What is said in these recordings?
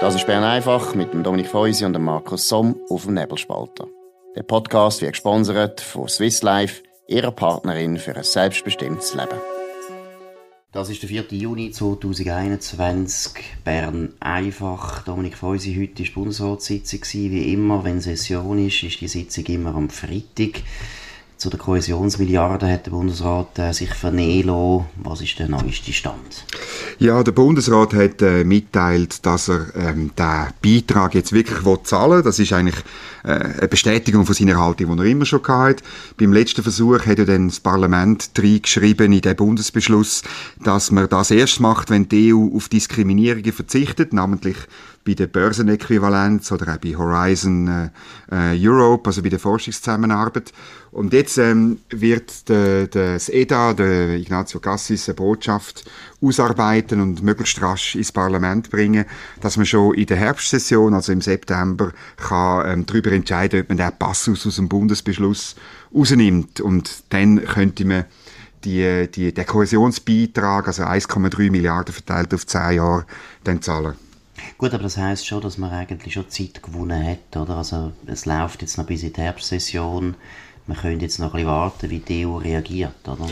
Das ist Bern einfach mit dem Dominik Feusi und dem Markus Somm auf dem Nebelspalter. Der Podcast wird gesponsert von Swiss Life, ihrer Partnerin für ein selbstbestimmtes Leben. Das ist der 4. Juni 2021. Bern einfach. Dominik Feusi, heute war Bundesratssitzung. Wie immer, wenn Session ist, ist die Sitzung immer am Freitag. Zu der Kohäsionsmilliarde hat der Bundesrat äh, sich vernehmen Was ist der neueste Stand? Ja, der Bundesrat hat äh, mitteilt, dass er ähm, den Beitrag jetzt wirklich will zahlen will. Das ist eigentlich äh, eine Bestätigung von seiner Haltung, die er immer schon hatte. Beim letzten Versuch hat er dann das Parlament reingeschrieben in den Bundesbeschluss, dass man das erst macht, wenn die EU auf Diskriminierungen verzichtet, namentlich bei der Börsenäquivalenz oder auch bei Horizon äh, äh, Europe, also bei der Forschungszusammenarbeit. Und jetzt ähm, wird de, de, das EDA, der Ignazio Cassis, eine Botschaft ausarbeiten und möglichst rasch ins Parlament bringen, dass man schon in der Herbstsession, also im September, kann ähm, darüber entscheiden, ob man den Passus aus dem Bundesbeschluss rausnimmt. Und dann könnte man die, die, den Kohäsionsbeitrag, also 1,3 Milliarden verteilt auf 10 Jahre, dann zahlen. Gut, aber das heißt schon, dass man eigentlich schon Zeit gewonnen hat, oder? Also es läuft jetzt noch bis in die Herbstsession. Man könnte jetzt noch ein bisschen warten, wie die EU reagiert, oder?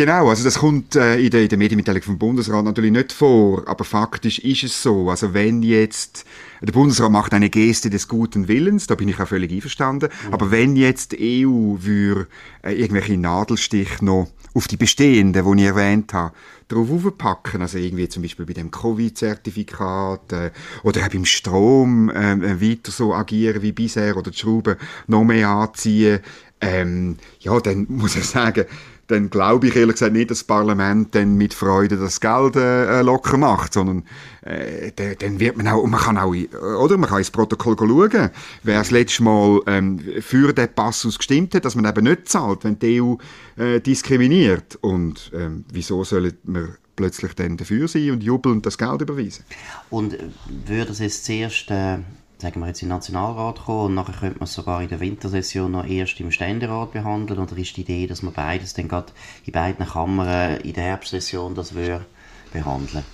Genau, also das kommt äh, in, der, in der Medienmitteilung vom Bundesrat natürlich nicht vor, aber faktisch ist es so. Also wenn jetzt der Bundesrat macht eine Geste des guten Willens, da bin ich auch völlig einverstanden, mhm. aber wenn jetzt die EU würde äh, irgendwelche Nadelstich noch auf die bestehenden, die ich erwähnt habe, drauf aufpacken. Also irgendwie zum Beispiel bei dem Covid-Zertifikat äh, oder auch beim Strom äh, äh, weiter so agieren wie bisher oder die Schrauben noch mehr anziehen. Ähm, ja, dann muss ich sagen, dann glaube ich ehrlich gesagt nicht, dass das Parlament dann mit Freude das Geld äh, locker macht, sondern äh, dann wird man auch, man kann auch, oder man kann ins Protokoll schauen, wer das letzte Mal ähm, für den Passus gestimmt hat, dass man eben nicht zahlt, wenn die EU äh, diskriminiert. Und ähm, wieso sollen wir plötzlich dann dafür sein und jubeln und das Geld überweisen? Und würde es jetzt zuerst äh, sagen wir jetzt in den Nationalrat kommen und nachher könnte man es sogar in der Wintersession noch erst im Ständerat behandeln oder ist die Idee, dass man beides dann gerade in beiden Kammern in der Herbstsession das würde behandeln.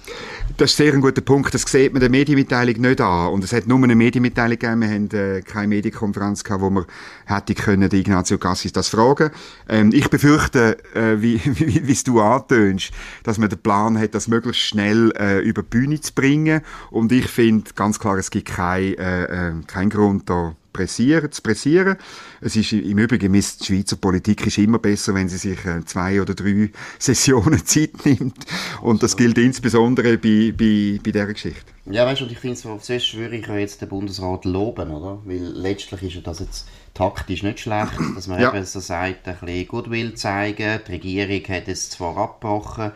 Das ist sehr ein guter Punkt. Das sieht man der Medienmitteilung nicht an. Und es hat nur eine Medienmitteilung gegeben. Wir haben äh, keine Medienkonferenz gehabt, wo wir hätte können, die Ignazio Cassis das fragen. Ähm, ich befürchte, äh, wie, wie, wie du antönst, dass man den Plan hat, das möglichst schnell äh, über die Bühne zu bringen. Und ich finde ganz klar, es gibt keinen äh, äh, kein Grund da pressieren, zu pressieren. Es ist im Übrigen, die Schweizer Politik ist immer besser, wenn sie sich äh, zwei oder drei Sessionen Zeit nimmt. Und das gilt insbesondere bei, bei, bei dieser Geschichte. Ja, weißt du, ich finde, so, zuerst würde ich jetzt den Bundesrat loben, oder? Weil letztlich ist ja das jetzt taktisch nicht schlecht, dass man ja. eben so sagt, ein bisschen Goodwill zeigen. Die Regierung hat es zwar abgebrochen,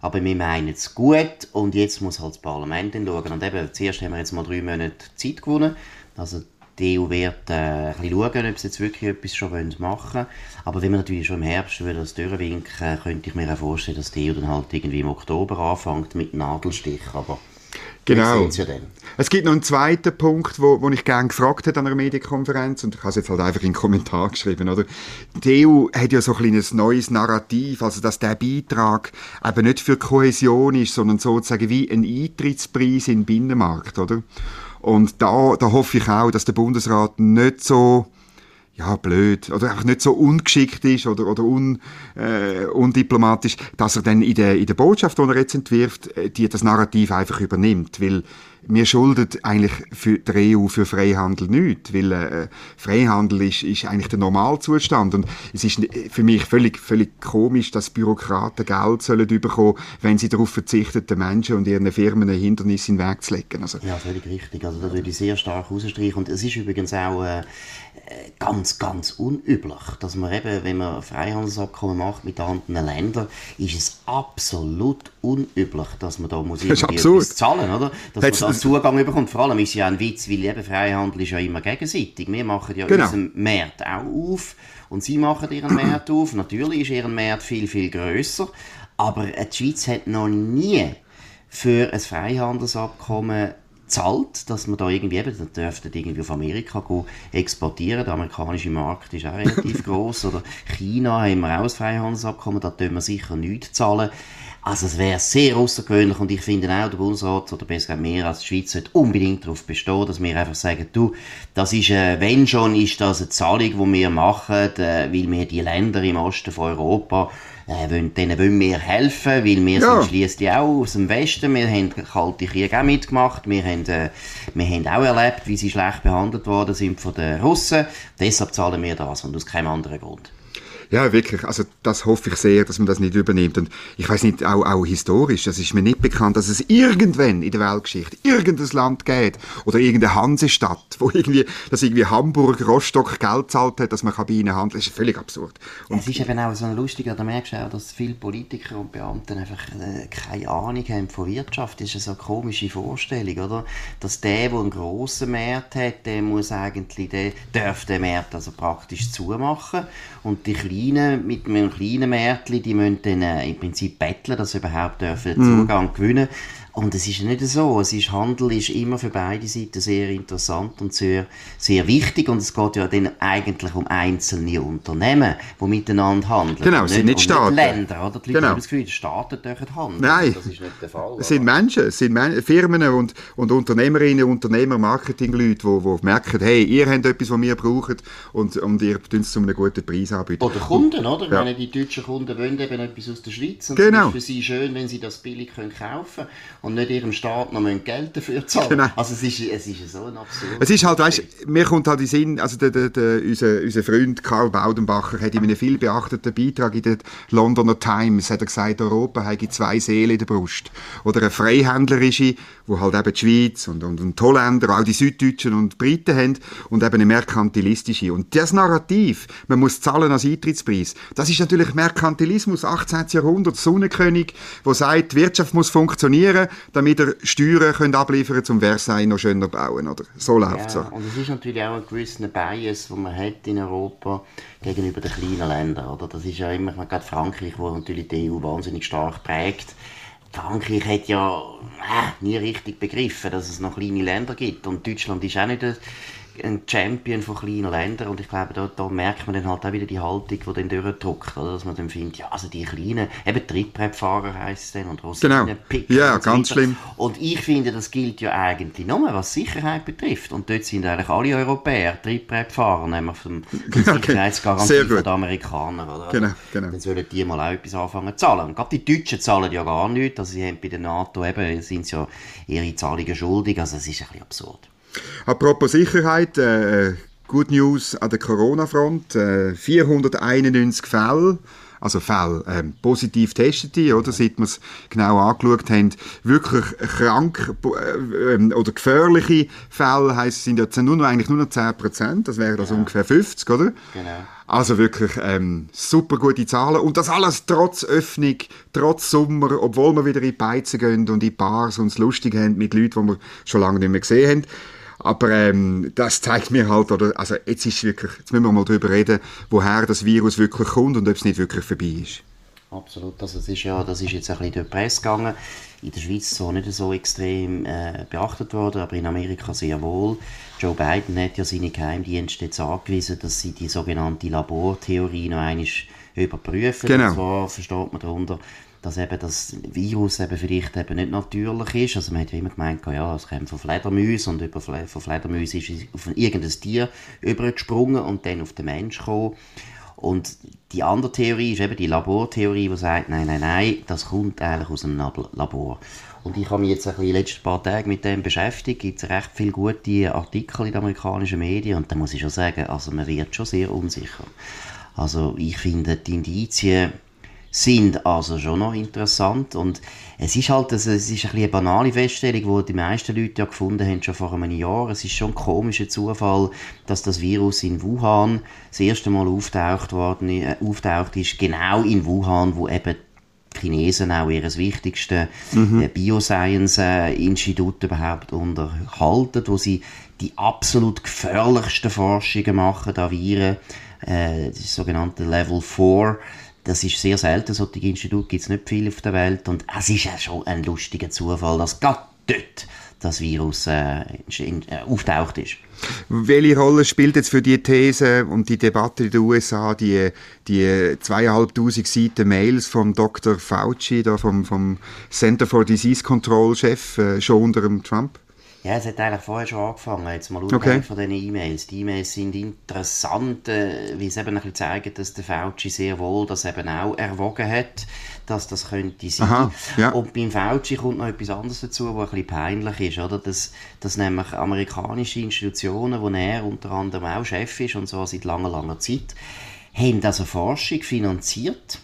aber wir meinen es gut und jetzt muss halt das Parlament schauen. Und eben, zuerst haben wir jetzt mal drei Monate Zeit gewonnen. Also die EU wird äh, ein bisschen schauen, ob sie jetzt wirklich etwas schon machen wollen. Aber wenn wir natürlich schon im Herbst würde das durchwinken, könnte ich mir auch vorstellen, dass die EU dann halt irgendwie im Oktober anfängt mit Nadelstich. Aber Genau. Ja es gibt noch einen zweiten Punkt, wo, wo ich gerne gefragt habe an einer Medienkonferenz und ich habe es jetzt halt einfach in den Kommentar geschrieben, oder? Die EU hat ja so ein kleines neues Narrativ, also dass der Beitrag eben nicht für Kohäsion ist, sondern sozusagen wie ein Eintrittspreis in den Binnenmarkt, oder? Und da, da hoffe ich auch, dass der Bundesrat nicht so ja, blöd, oder einfach nicht so ungeschickt ist oder, oder un, äh, undiplomatisch, dass er dann in der, in der Botschaft, die er jetzt entwirft, äh, die, das Narrativ einfach übernimmt. Weil wir schulden eigentlich für die EU für Freihandel nichts, weil äh, Freihandel ist, ist eigentlich der Normalzustand und es ist für mich völlig, völlig komisch, dass Bürokraten Geld sollen bekommen, wenn sie darauf verzichten, den Menschen und ihren Firmen ein Hindernis in den Weg zu legen. Also, ja, völlig richtig. Also da würde ich sehr stark rausstreichen und es ist übrigens auch äh, ganz, ganz unüblich, dass man eben, wenn man Freihandelsabkommen macht mit anderen Ländern, ist es absolut unüblich, dass man da muss irgendwie zahlen, oder? Dass man da Zugang bekommt. Vor allem ist es ja ein Witz, weil eben Freihandel ist ja immer gegenseitig. Wir machen ja genau. unseren Markt auch auf und sie machen ihren Markt auf. Natürlich ist ihren Markt viel, viel grösser, aber die Schweiz hat noch nie für ein Freihandelsabkommen zahlt, dass man da irgendwie eben, dann dürften irgendwie auf Amerika go exportieren. Der amerikanische Markt ist auch relativ groß oder China haben wir auch ein Freihandelsabkommen, da tun wir sicher nichts zahlen. Also es wäre sehr außergewöhnlich und ich finde auch, der Bundesrat oder besser gesagt mehr als die Schweiz sollte unbedingt darauf bestehen, dass wir einfach sagen, du, das ist, äh, wenn schon, ist das eine Zahlung, die wir machen, äh, weil wir die Länder im Osten von Europa äh, wollen, denen wollen wir helfen, weil wir ja. sind schliesslich auch aus dem Westen, wir haben kalte Krieg auch mitgemacht, wir haben, äh, wir haben auch erlebt, wie sie schlecht behandelt worden sind von den Russen, deshalb zahlen wir das und aus keinem anderen Grund. Ja, wirklich. Also das hoffe ich sehr, dass man das nicht übernimmt. Und ich weiß nicht, auch, auch historisch, das ist mir nicht bekannt, dass es irgendwann in der Weltgeschichte irgendein Land geht oder irgendeine Hansestadt, wo irgendwie, dass irgendwie Hamburg, Rostock Geld zahlt hat, dass man bei ihnen handeln Das ist völlig absurd. Und es ist eben auch so lustig, da merkst du auch, dass viele Politiker und Beamte einfach äh, keine Ahnung haben von Wirtschaft. Das ist eine so komische Vorstellung, oder? Dass der, der einen grossen Markt hat, der muss eigentlich, der darf den Markt also praktisch zumachen und die Kleinen Kleinen, mit einem kleinen Märtchen, die müssen dann äh, im Prinzip betteln, dass sie überhaupt dürfen mm. Zugang gewinnen und es ist nicht so. Es ist, Handel ist immer für beide Seiten sehr interessant und sehr, sehr wichtig. Und es geht ja dann eigentlich um einzelne Unternehmen, die miteinander handeln. Genau, es sind nicht, nicht Staaten. Länder, oder? Die Leute genau. haben das Gefühl, die Staaten dürfen handeln. Nein. Das ist nicht der Fall. Es sind Menschen, es sind Men Firmen und, und Unternehmerinnen, Unternehmer, Marketingleute, die, die merken, hey, ihr habt etwas, was wir brauchen und, und ihr tut es zu einem guten Preis anbieten. Oder Kunden, oder? Ja. Meine, die deutschen Kunden wollen eben etwas aus der Schweiz. Und genau. es ist für sie schön, wenn sie das billig können kaufen können und nicht ihrem Staat noch Geld dafür zahlen. Genau. Also es ist, es ist so ein absurd. Es ist halt, weißt, mir kommt halt in Sinn, also der, der, der, unser, unser Freund Karl Baudenbacher hat in einem viel beachteten Beitrag in der Londoner Times hat er gesagt, Europa habe zwei Seelen in der Brust. Oder eine freihändlerische, wo halt eben die Schweiz und, und, und die Holländer, auch die Süddeutschen und die Briten haben und eben eine merkantilistische. Und das Narrativ, man muss zahlen als Eintrittspreis, das ist natürlich Merkantilismus, 18. Jahrhundert, Sonnenkönig, wo sagt, die Wirtschaft muss funktionieren, damit wieder Steuern können abliefern können, um Versailles noch schöner bauen. Oder? So läuft es. Ja, und es ist natürlich auch ein gewisser Bias, den man hat in Europa gegenüber den kleinen Ländern. Oder? Das ist ja immer, gerade Frankreich, wo natürlich die EU wahnsinnig stark prägt. Frankreich hat ja äh, nie richtig begriffen, dass es noch kleine Länder gibt. Und Deutschland ist auch nicht ein Champion von kleinen Ländern und ich glaube, da, da merkt man dann halt auch wieder die Haltung, die dann durchdrückt, oder? dass man dann findet, ja, also die kleinen, eben Trittbrettfahrer heisst es dann und Rosinen genau. picken Ja, ganz so schlimm. Und ich finde, das gilt ja eigentlich nur, was Sicherheit betrifft und dort sind eigentlich alle Europäer Trittbrettfahrer, nämlich vom, vom Sicherheitsgarantie von den Amerikanern, oder? Genau, genau. Dann sollen die mal auch etwas anfangen zu zahlen. Und gerade die Deutschen zahlen ja gar nichts, also sie haben bei der NATO eben, sind ja ihre Zahlungen schuldig, also es ist ein bisschen absurd. Apropos Sicherheit, äh, Good News an der Corona-Front. Äh, 491 Fälle, also Fälle, äh, positiv testete, oder, seit wir es genau angeschaut haben, wirklich krank äh, ähm, oder gefährliche Fälle, heisst, sind jetzt nur noch, eigentlich nur noch 10 Prozent, das wären also ja. ungefähr 50, oder? Genau. Also wirklich ähm, super gute Zahlen. Und das alles trotz Öffnung, trotz Sommer, obwohl wir wieder in die Beizen gehen und in die Bars uns lustig haben mit Leuten, die wir schon lange nicht mehr gesehen haben. Aber ähm, das zeigt mir halt, oder, also jetzt ist wirklich, jetzt müssen wir mal darüber reden, woher das Virus wirklich kommt und ob es nicht wirklich vorbei ist. Absolut, also das ist ja, das ist jetzt ein bisschen durch die Presse gegangen. In der Schweiz so nicht so extrem äh, beachtet worden, aber in Amerika sehr wohl. Joe Biden hat ja seine Geheimdienste jetzt angewiesen, dass sie die sogenannte Labortheorie noch einmal überprüfen. Genau. Und zwar versteht man darunter, dass eben das Virus eben vielleicht eben nicht natürlich ist. Also man hat ja immer gemeint, ja, es kommt von Fledermäusen und über Fle von Fledermäusen ist es auf irgendein Tier übergesprungen und dann auf den Mensch gekommen. Und die andere Theorie ist eben die Labortheorie, die sagt, nein, nein, nein, das kommt eigentlich aus einem Labor. Und ich habe mich jetzt die letzten paar Tage mit dem beschäftigt. Es gibt recht viele gute Artikel in den amerikanischen Medien und da muss ich schon sagen, also man wird schon sehr unsicher. Also ich finde, die Indizien sind also schon noch interessant und es ist halt also, es ist ein eine banale Feststellung, die die meisten Leute ja gefunden haben schon vor einem Jahr. Es ist schon ein komischer Zufall, dass das Virus in Wuhan das erste Mal auftaucht worden, äh, auftaucht ist, genau in Wuhan, wo eben die Chinesen auch ihr wichtigstes mhm. Äh, Bioscience-Institut überhaupt unterhalten, wo sie die absolut gefährlichsten Forschungen machen an Viren, äh, das sogenannte Level 4 das ist sehr selten, solche Institute gibt es nicht viel auf der Welt und es ist ja schon ein lustiger Zufall, dass gerade dort das Virus äh, äh, auftaucht ist. Welche Rolle spielt jetzt für die These und die Debatte in den USA die, die zweieinhalbtausend Seiten Mails vom Dr. Fauci, da vom, vom Center for Disease Control Chef, äh, schon unter dem Trump? Ja, es hat eigentlich vorher schon angefangen, jetzt mal okay. von diesen E-Mails. Die E-Mails sind interessant, äh, weil sie eben ein bisschen zeigen, dass der Fauci sehr wohl das eben auch erwogen hat, dass das könnte sein. Aha, ja. Und beim Fauci kommt noch etwas anderes dazu, was ein bisschen peinlich ist, oder? Dass, dass nämlich amerikanische Institutionen, wo er unter anderem auch Chef ist und so seit langer, langer Zeit, haben also Forschung finanziert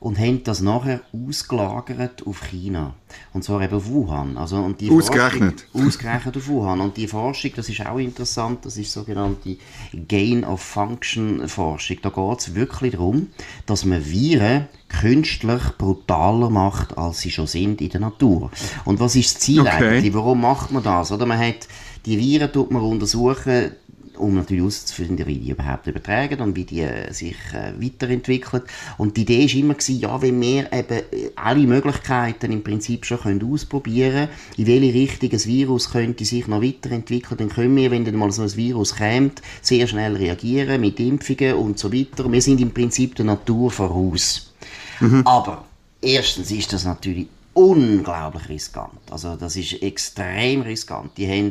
und haben das nachher ausgelagert auf China. Und zwar eben auf Wuhan. Also, und die ausgerechnet? Forschung, ausgerechnet auf Wuhan. Und die Forschung, das ist auch interessant, das ist sogenannte Gain-of-Function-Forschung. Da geht es wirklich darum, dass man Viren künstlich brutaler macht, als sie schon sind in der Natur. Und was ist das Ziel okay. eigentlich? Warum macht man das? Oder man hat die Viren tut man untersuchen, um natürlich herauszufinden, wie die überhaupt übertragen und wie die äh, sich äh, weiterentwickeln. Und die Idee war immer, gewesen, ja, wenn wir eben alle Möglichkeiten im Prinzip schon können ausprobieren können, in welche Richtung ein Virus könnte sich noch weiterentwickeln, dann können wir, wenn dann mal so ein Virus kommt, sehr schnell reagieren mit Impfungen und so weiter. Wir sind im Prinzip der Natur voraus. Mhm. Aber erstens ist das natürlich unglaublich riskant. Also das ist extrem riskant. Die haben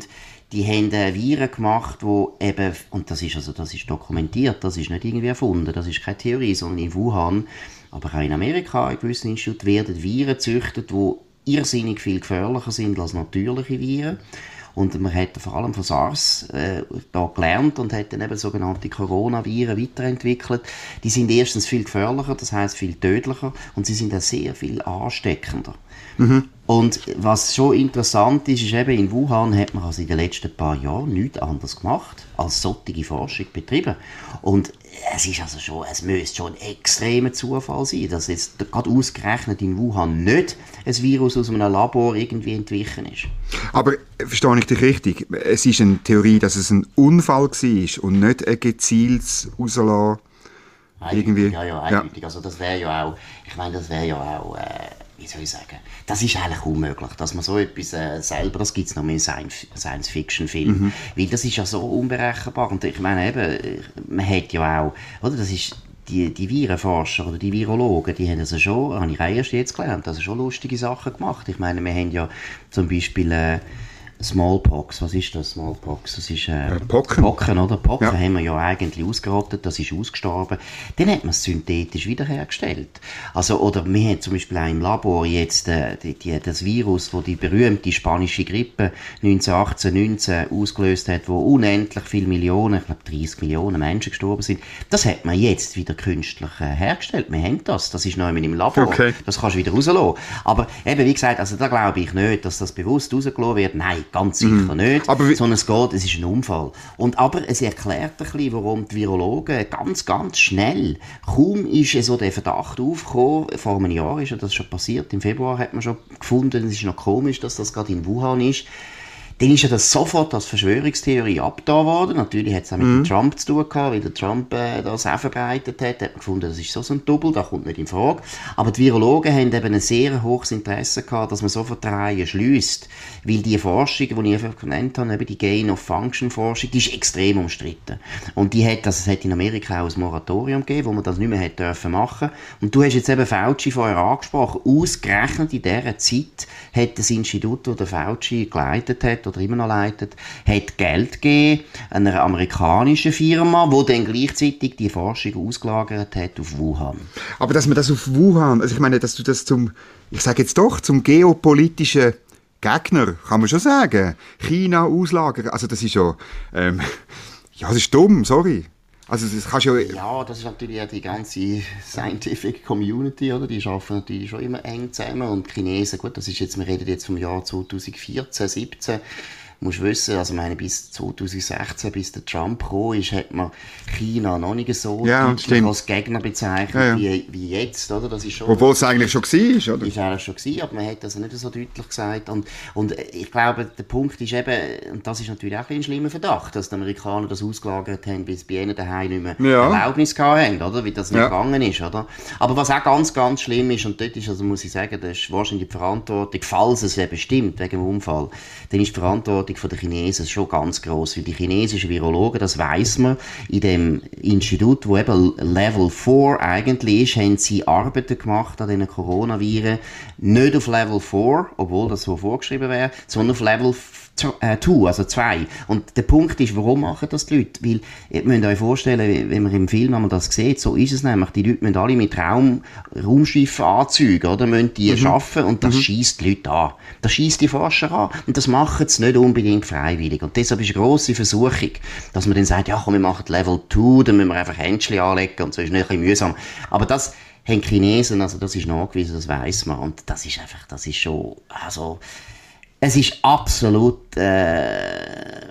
die haben Viren gemacht, wo eben, und das ist also, das ist dokumentiert, das ist nicht irgendwie erfunden, das ist keine Theorie, sondern in Wuhan, aber auch in Amerika, in gewissen Instituten, werden Viren gezüchtet, die irrsinnig viel gefährlicher sind als natürliche Viren. Und man hat vor allem von SARS äh, da gelernt und hat dann eben sogenannte Coronaviren weiterentwickelt. Die sind erstens viel gefährlicher, das heißt viel tödlicher und sie sind auch sehr viel ansteckender. Mhm. Und was schon interessant ist, ist eben, in Wuhan hat man also in den letzten paar Jahren nichts anderes gemacht, als solche Forschung betrieben. Und es ist also schon, es müsste schon ein extremer Zufall sein, dass jetzt gerade ausgerechnet in Wuhan nicht ein Virus aus einem Labor irgendwie entwichen ist. Aber verstehe ich dich richtig? Es ist eine Theorie, dass es ein Unfall war und nicht ein gezieltes Rauslassen? Irgendwie. Ja, ja, eindeutig. Ja. Also das wäre ja auch, ich meine, das wäre ja auch... Äh, wie soll ich sagen, das ist eigentlich unmöglich, dass man so etwas äh, selber, das gibt es noch mehr in Science-Fiction-Filmen, mhm. weil das ist ja so unberechenbar und ich meine eben, man hat ja auch, oder, das ist die, die Virenforscher oder die Virologen, die haben also schon, habe ich erst jetzt gelernt, also schon lustige Sachen gemacht. Ich meine, wir haben ja zum Beispiel äh, Smallpox, was ist das Smallpox? Das ist äh, Pocken. Pocken, oder? Pocken ja. haben wir ja eigentlich ausgerottet, das ist ausgestorben. Dann hat man es synthetisch wiederhergestellt. Also, oder wir haben zum Beispiel auch im Labor jetzt äh, die, die, das Virus, wo die berühmte spanische Grippe 1918, 19 ausgelöst hat, wo unendlich viele Millionen, ich glaube 30 Millionen Menschen gestorben sind. Das hat man jetzt wieder künstlich äh, hergestellt. Wir haben das. Das ist noch im Labor. Okay. Das kannst du wieder rauslassen. Aber eben, wie gesagt, also da glaube ich nicht, dass das bewusst rausgelassen wird. Nein, ganz sicher mhm. nicht, aber sondern es geht, es ist ein Unfall. Und aber es erklärt ein bisschen, warum die Virologen ganz, ganz schnell, kaum ist so der Verdacht aufgekommen, vor einem Jahr ist ja das schon passiert, im Februar hat man schon gefunden, es ist noch komisch, dass das gerade in Wuhan ist, dann ist ja das sofort als Verschwörungstheorie abgetan worden. Natürlich hat es auch mit mhm. Trump zu tun gehabt, weil der Trump äh, das auch verbreitet hat. Hat man gefunden, das ist so, so ein Double, das kommt nicht in Frage. Aber die Virologen haben eben ein sehr hohes Interesse gehabt, dass man sofort die Reihe schließt. Weil die Forschung, die ich einfach genannt habe, eben die Gain-of-Function-Forschung, die ist extrem umstritten. Und die hat, also es hat in Amerika auch ein Moratorium gegeben, wo man das nicht mehr hätte dürfen machen. Und du hast jetzt eben Fauci vorher angesprochen. Ausgerechnet in dieser Zeit hat das Institut, das der Fauci geleitet hat, oder immer noch leitet, hat Geld gegeben einer amerikanischen Firma, die dann gleichzeitig die Forschung ausgelagert hat auf Wuhan. Aber dass man das auf Wuhan, also ich meine, dass du das zum, ich sage jetzt doch, zum geopolitischen Gegner, kann man schon sagen, China auslagern, also das ist schon, ähm, ja, das ist dumm, sorry. Also das kannst ja... Ja, das ist natürlich auch die ganze Scientific Community, oder? Die arbeiten natürlich schon immer eng zusammen und Chinesen, gut, das ist jetzt, wir reden jetzt vom Jahr 2014, 2017, musst wissen, also meine, bis 2016, bis der Trump gekommen ist, hat man China noch nicht so ja, als Gegner bezeichnet ja, ja. Wie, wie jetzt, oder? Das ist schon, Obwohl es eigentlich schon war, oder? Ist eigentlich schon gewesen, aber man hat das nicht so deutlich gesagt. Und, und ich glaube, der Punkt ist eben, und das ist natürlich auch ein schlimmer Verdacht, dass die Amerikaner das ausgelagert haben, bis bei ihnen daheim nicht mehr ja. Erlaubnis haben, oder? Wie das nicht gegangen ist, oder? Aber was auch ganz, ganz schlimm ist, und dort ist, also muss ich sagen, das ist wahrscheinlich die Verantwortung, falls es eben stimmt, wegen dem Unfall, dann ist die Verantwortung der Chinesen schon ganz groß, weil die chinesischen Virologen, das weiß man, in dem Institut, wo eben Level 4 eigentlich ist, haben sie Arbeiten gemacht an diesen Coronaviren, nicht auf Level 4, obwohl das so vorgeschrieben wäre, sondern auf Level 4 äh, two, also zwei. Und der Punkt ist, warum machen das die Leute? Weil, ihr müsst euch vorstellen, wenn man im Film wenn man das sieht, so ist es nämlich. Die Leute müssen alle mit Raum, Raumschiffen anzügen, oder? Müssen die mhm. schaffen und das mhm. schießt die Leute an. Das schießt die Forscher an. Und das machen sie nicht unbedingt freiwillig. Und deshalb ist eine grosse Versuchung, dass man dann sagt, ja komm, wir machen Level 2, dann müssen wir einfach Händchen anlegen und so ist nicht ein bisschen mühsam. Aber das haben Chinesen, also das ist nachgewiesen, das weiß man. Und das ist einfach, das ist schon, also, es ist absolut äh,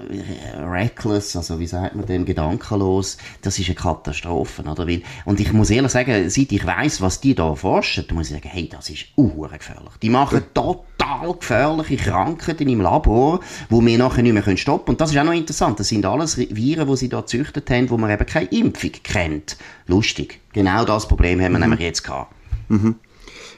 reckless, also wie sagt man dem, gedankenlos. Das ist eine Katastrophe, oder? Weil, und ich muss ehrlich sagen, seit ich weiß, was die da forschen, muss ich sagen, hey, das ist gefährlich. Die machen total gefährliche Krankheiten im Labor, wo wir nachher nicht mehr stoppen können. Und das ist auch noch interessant. Das sind alles Viren, die sie da gezüchtet haben, wo man eben keine Impfung kennt. Lustig. Genau das Problem haben wir mhm. nämlich jetzt gehabt. Mhm.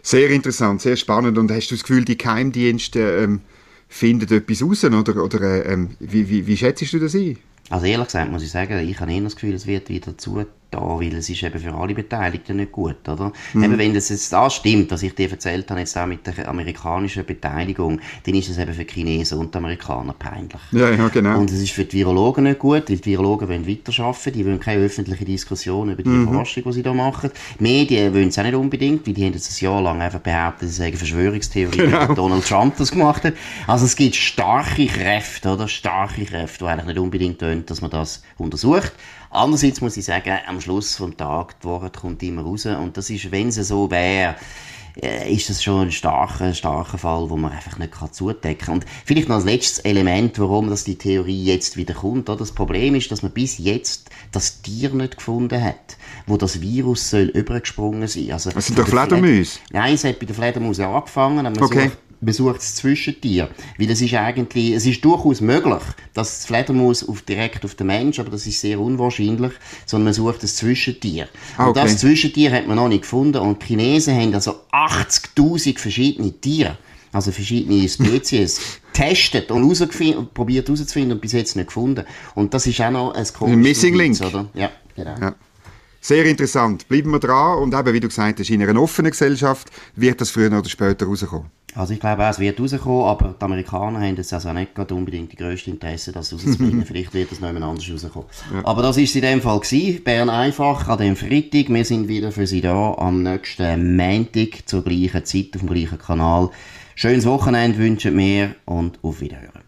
Sehr interessant, sehr spannend. Und hast du das Gefühl, die Keimdienste ähm, findet etwas raus? Oder, oder äh, ähm, wie, wie, wie schätzt du das ein? Also ehrlich gesagt muss ich sagen, ich habe eher das Gefühl, es wird wieder zu da, weil es ist eben für alle Beteiligten nicht gut, oder? Mhm. Eben, wenn das jetzt da stimmt, was ich dir erzählt habe, jetzt auch mit der amerikanischen Beteiligung, dann ist es eben für Chinesen und Amerikaner peinlich. Ja, ja, genau. Und es ist für die Virologen nicht gut, weil die Virologen wollen weiterarbeiten, die wollen keine öffentliche Diskussion über die mhm. Forschung, die sie da machen. Die Medien wollen es auch nicht unbedingt, weil die haben jetzt ein Jahr lang einfach behauptet, sie sagen Verschwörungstheorie, genau. Donald Trump das gemacht hat. Also es gibt starke Kräfte, oder? Starke Kräfte, die eigentlich nicht unbedingt tun, dass man das untersucht. Andererseits muss ich sagen, am Schluss vom Tag, die Wahrheit kommt immer raus. Und das ist, wenn es so wäre, äh, ist das schon ein starker, starker Fall, wo man einfach nicht kann zudecken kann. Und vielleicht noch als letztes Element, warum das die Theorie jetzt wieder kommt. Das Problem ist, dass man bis jetzt das Tier nicht gefunden hat, wo das Virus soll übergesprungen sein. Also, das sind doch Fledermäuse? Nein, es hat bei der Fledermaus angefangen. Man okay. sucht besucht das Zwischentier. Weil es ist eigentlich, es ist durchaus möglich, dass das Fledermaus auf, direkt auf den Mensch, aber das ist sehr unwahrscheinlich, sondern man sucht das Zwischentier. Ah, okay. Und das Zwischentier hat man noch nicht gefunden und die Chinesen haben also 80.000 verschiedene Tiere, also verschiedene Spezies, getestet und probiert herauszufinden und bis jetzt nicht gefunden. Und das ist auch noch ein komisches Missing Link. Oder? Ja, genau. Ja. Sehr interessant. Bleiben wir dran und eben, wie du gesagt hast, in einer offenen Gesellschaft wird das früher oder später rauskommen. Also ich glaube auch, es wird rauskommen, aber die Amerikaner haben jetzt also nicht gerade unbedingt die grösste Interesse, das rauszubringen. Vielleicht wird es noch jemand anders rauskommen. Ja. Aber das war es in dem Fall gewesen. Bern einfach an dem Freitag. Wir sind wieder für Sie da am nächsten Montag zur gleichen Zeit auf dem gleichen Kanal. Schönes Wochenende wünschen wir und auf Wiederhören.